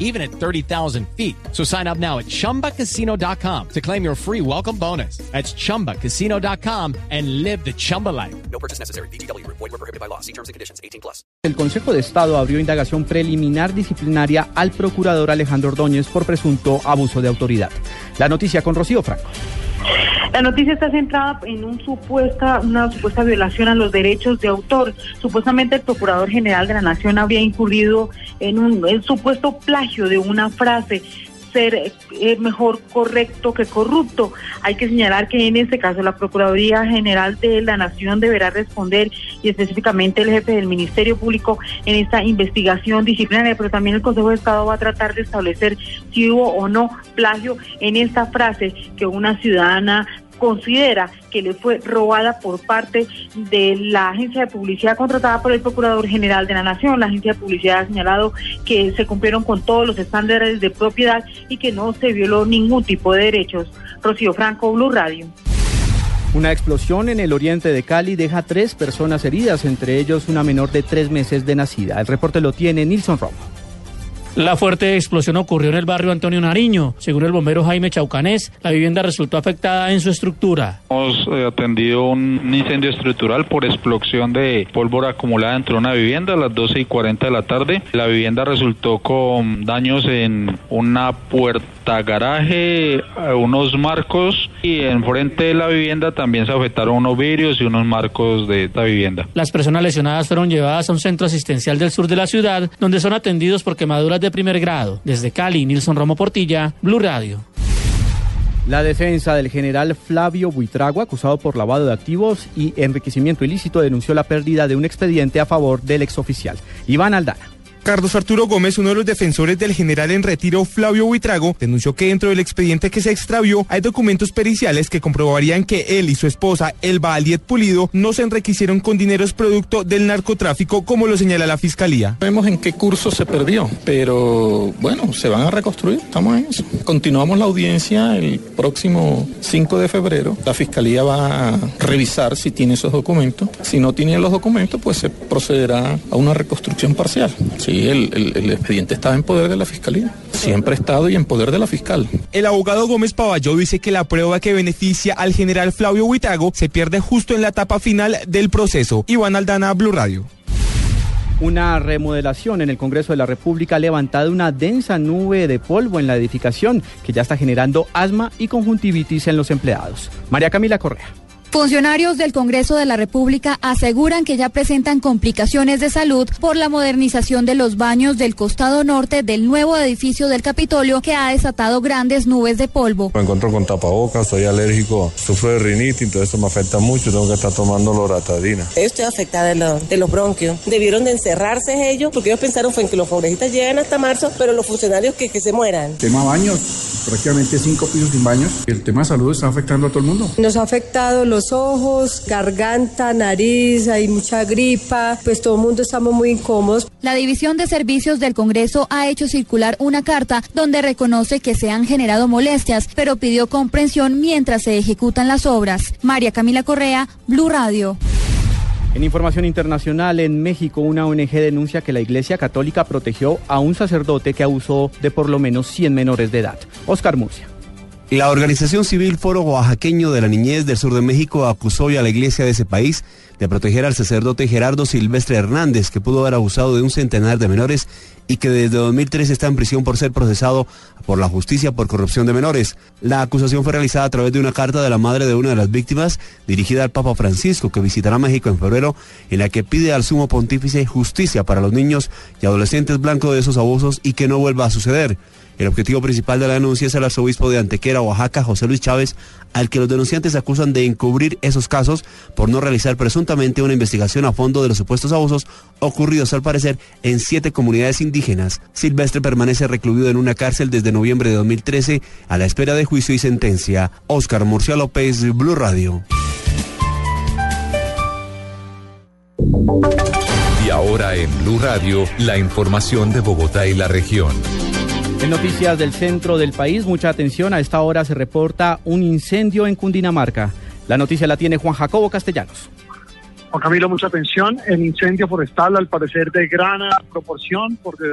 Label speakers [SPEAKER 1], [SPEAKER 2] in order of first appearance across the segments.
[SPEAKER 1] even at 30,000 feet. So sign up now at chumbacasino.com to claim your free welcome bonus. That's chumbacasino.com and live the Chumba life.
[SPEAKER 2] No purchase necessary. BGW. Void were prohibited by law. See terms and conditions. 18 plus.
[SPEAKER 3] El Consejo de Estado abrió indagación preliminar disciplinaria al procurador Alejandro Ordóñez por presunto abuso de autoridad. La noticia con Rocío Franco.
[SPEAKER 4] La noticia está centrada en un supuesta, una supuesta violación a los derechos de autor. Supuestamente el Procurador General de la Nación habría incurrido en un supuesto plagio de una frase ser eh, mejor correcto que corrupto. Hay que señalar que en este caso la Procuraduría General de la Nación deberá responder y específicamente el jefe del Ministerio Público en esta investigación disciplinaria, pero también el Consejo de Estado va a tratar de establecer si hubo o no plagio en esta frase que una ciudadana considera que le fue robada por parte de la agencia de publicidad contratada por el Procurador General de la Nación. La agencia de publicidad ha señalado que se cumplieron con todos los estándares de propiedad y que no se violó ningún tipo de derechos. Rocío Franco, Blue Radio.
[SPEAKER 3] Una explosión en el oriente de Cali deja tres personas heridas, entre ellos una menor de tres meses de nacida. El reporte lo tiene Nilson Romo.
[SPEAKER 5] La fuerte explosión ocurrió en el barrio Antonio Nariño. Según el bombero Jaime Chaucanés, la vivienda resultó afectada en su estructura.
[SPEAKER 6] Hemos eh, atendido un incendio estructural por explosión de pólvora acumulada dentro de una vivienda a las 12 y 40 de la tarde. La vivienda resultó con daños en una puerta garaje, eh, unos marcos y enfrente de la vivienda también se afectaron unos vidrios y unos marcos de esta vivienda.
[SPEAKER 5] Las personas lesionadas fueron llevadas a un centro asistencial del sur de la ciudad, donde son atendidos por quemaduras de primer grado. Desde Cali, Nilson Romo Portilla, Blue Radio.
[SPEAKER 3] La defensa del general Flavio Buitrago, acusado por lavado de activos y enriquecimiento ilícito, denunció la pérdida de un expediente a favor del exoficial. Iván Aldana.
[SPEAKER 7] Carlos Arturo Gómez, uno de los defensores del general en retiro Flavio Buitrago, denunció que dentro del expediente que se extravió hay documentos periciales que comprobarían que él y su esposa, Elba Aliet Pulido, no se enriquecieron con dineros producto del narcotráfico, como lo señala la fiscalía.
[SPEAKER 8] Vemos en qué curso se perdió, pero bueno, se van a reconstruir, estamos en eso. Continuamos la audiencia el próximo 5 de febrero. La fiscalía va a revisar si tiene esos documentos. Si no tiene los documentos, pues se procederá a una reconstrucción parcial. El, el, el, expediente estaba en poder de la fiscalía. Siempre ha estado y en poder de la fiscal.
[SPEAKER 7] El abogado Gómez Pavalló dice que la prueba que beneficia al general Flavio Huitago se pierde justo en la etapa final del proceso. Iván Aldana, Blue Radio.
[SPEAKER 3] Una remodelación en el Congreso de la República ha levantado una densa nube de polvo en la edificación que ya está generando asma y conjuntivitis en los empleados. María Camila Correa.
[SPEAKER 9] Funcionarios del Congreso de la República aseguran que ya presentan complicaciones de salud por la modernización de los baños del costado norte del nuevo edificio del Capitolio que ha desatado grandes nubes de polvo.
[SPEAKER 10] Me encuentro con tapabocas, soy alérgico, sufro de rinitis, entonces esto me afecta mucho, tengo que estar tomando loratadina.
[SPEAKER 11] Estoy afectada de, lo, de los bronquios. Debieron de encerrarse ellos porque ellos pensaron fue en que los congresistas llegan hasta marzo, pero los funcionarios que, que se mueran.
[SPEAKER 12] Tema baños, prácticamente cinco pisos sin baños. El tema de salud está afectando a todo el mundo.
[SPEAKER 13] Nos ha afectado los ojos, garganta, nariz, hay mucha gripa, pues todo el mundo estamos muy incómodos.
[SPEAKER 9] La División de Servicios del Congreso ha hecho circular una carta donde reconoce que se han generado molestias, pero pidió comprensión mientras se ejecutan las obras. María Camila Correa, Blue Radio.
[SPEAKER 3] En información internacional, en México, una ONG denuncia que la Iglesia Católica protegió a un sacerdote que abusó de por lo menos 100 menores de edad. Oscar Murcia.
[SPEAKER 14] La organización civil Foro Oaxaqueño de la Niñez del Sur de México acusó hoy a la iglesia de ese país de proteger al sacerdote Gerardo Silvestre Hernández, que pudo haber abusado de un centenar de menores y que desde 2003 está en prisión por ser procesado por la justicia por corrupción de menores. La acusación fue realizada a través de una carta de la madre de una de las víctimas dirigida al Papa Francisco, que visitará México en febrero, en la que pide al sumo pontífice justicia para los niños y adolescentes blancos de esos abusos y que no vuelva a suceder. El objetivo principal de la denuncia es el arzobispo de Antequera, Oaxaca, José Luis Chávez, al que los denunciantes acusan de encubrir esos casos por no realizar presuntamente una investigación a fondo de los supuestos abusos ocurridos al parecer en siete comunidades indígenas. Silvestre permanece recluido en una cárcel desde noviembre de 2013 a la espera de juicio y sentencia. Oscar Murcia López, Blue Radio.
[SPEAKER 15] Y ahora en Blue Radio, la información de Bogotá y la región.
[SPEAKER 3] En noticias del centro del país, mucha atención. A esta hora se reporta un incendio en Cundinamarca. La noticia la tiene Juan Jacobo Castellanos.
[SPEAKER 16] Juan Camilo, mucha atención. El incendio forestal, al parecer de gran proporción, porque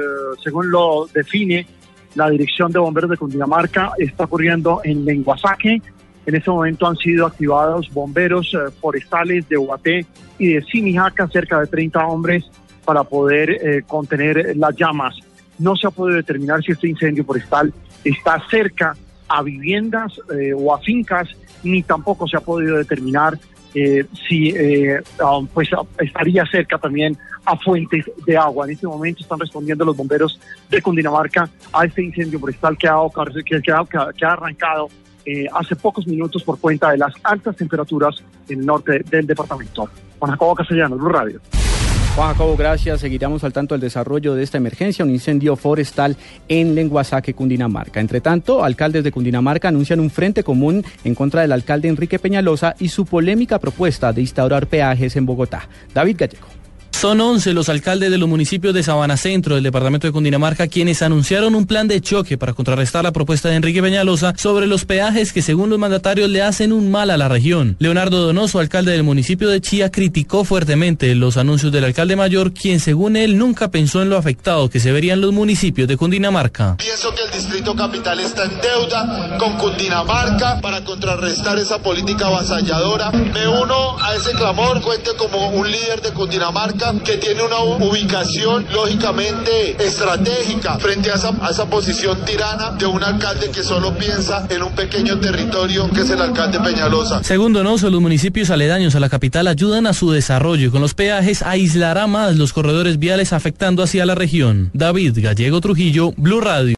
[SPEAKER 16] según lo define la Dirección de Bomberos de Cundinamarca, está ocurriendo en Lenguasaque. En este momento han sido activados bomberos eh, forestales de Ubaté y de Simijaca, cerca de 30 hombres, para poder eh, contener las llamas. No se ha podido determinar si este incendio forestal está cerca a viviendas eh, o a fincas, ni tampoco se ha podido determinar eh, si eh, pues estaría cerca también a fuentes de agua. En este momento están respondiendo los bomberos de Cundinamarca a este incendio forestal que ha arrancado eh, hace pocos minutos por cuenta de las altas temperaturas en el norte del departamento. Juan Jacobo Castellanos, Blue Radio.
[SPEAKER 3] Juan Jacobo, gracias. Seguiremos al tanto del desarrollo de esta emergencia, un incendio forestal en Lenguasaque, Cundinamarca. Entre tanto, alcaldes de Cundinamarca anuncian un frente común en contra del alcalde Enrique Peñalosa y su polémica propuesta de instaurar peajes en Bogotá. David Gallego.
[SPEAKER 17] Son 11 los alcaldes de los municipios de Sabana Centro del departamento de Cundinamarca quienes anunciaron un plan de choque para contrarrestar la propuesta de Enrique Peñalosa sobre los peajes que según los mandatarios le hacen un mal a la región. Leonardo Donoso, alcalde del municipio de Chía, criticó fuertemente los anuncios del alcalde mayor, quien según él nunca pensó en lo afectado que se verían los municipios de Cundinamarca.
[SPEAKER 18] Pienso que el distrito capital está en deuda con Cundinamarca para contrarrestar esa política avasalladora. Me uno a ese clamor, cuente como un líder de Cundinamarca que tiene una ubicación lógicamente estratégica frente a esa, a esa posición tirana de un alcalde que solo piensa en un pequeño territorio que es el alcalde Peñalosa.
[SPEAKER 17] Según Donoso, los municipios aledaños a la capital ayudan a su desarrollo y con los peajes aislará más los corredores viales afectando hacia la región. David Gallego Trujillo, Blue Radio.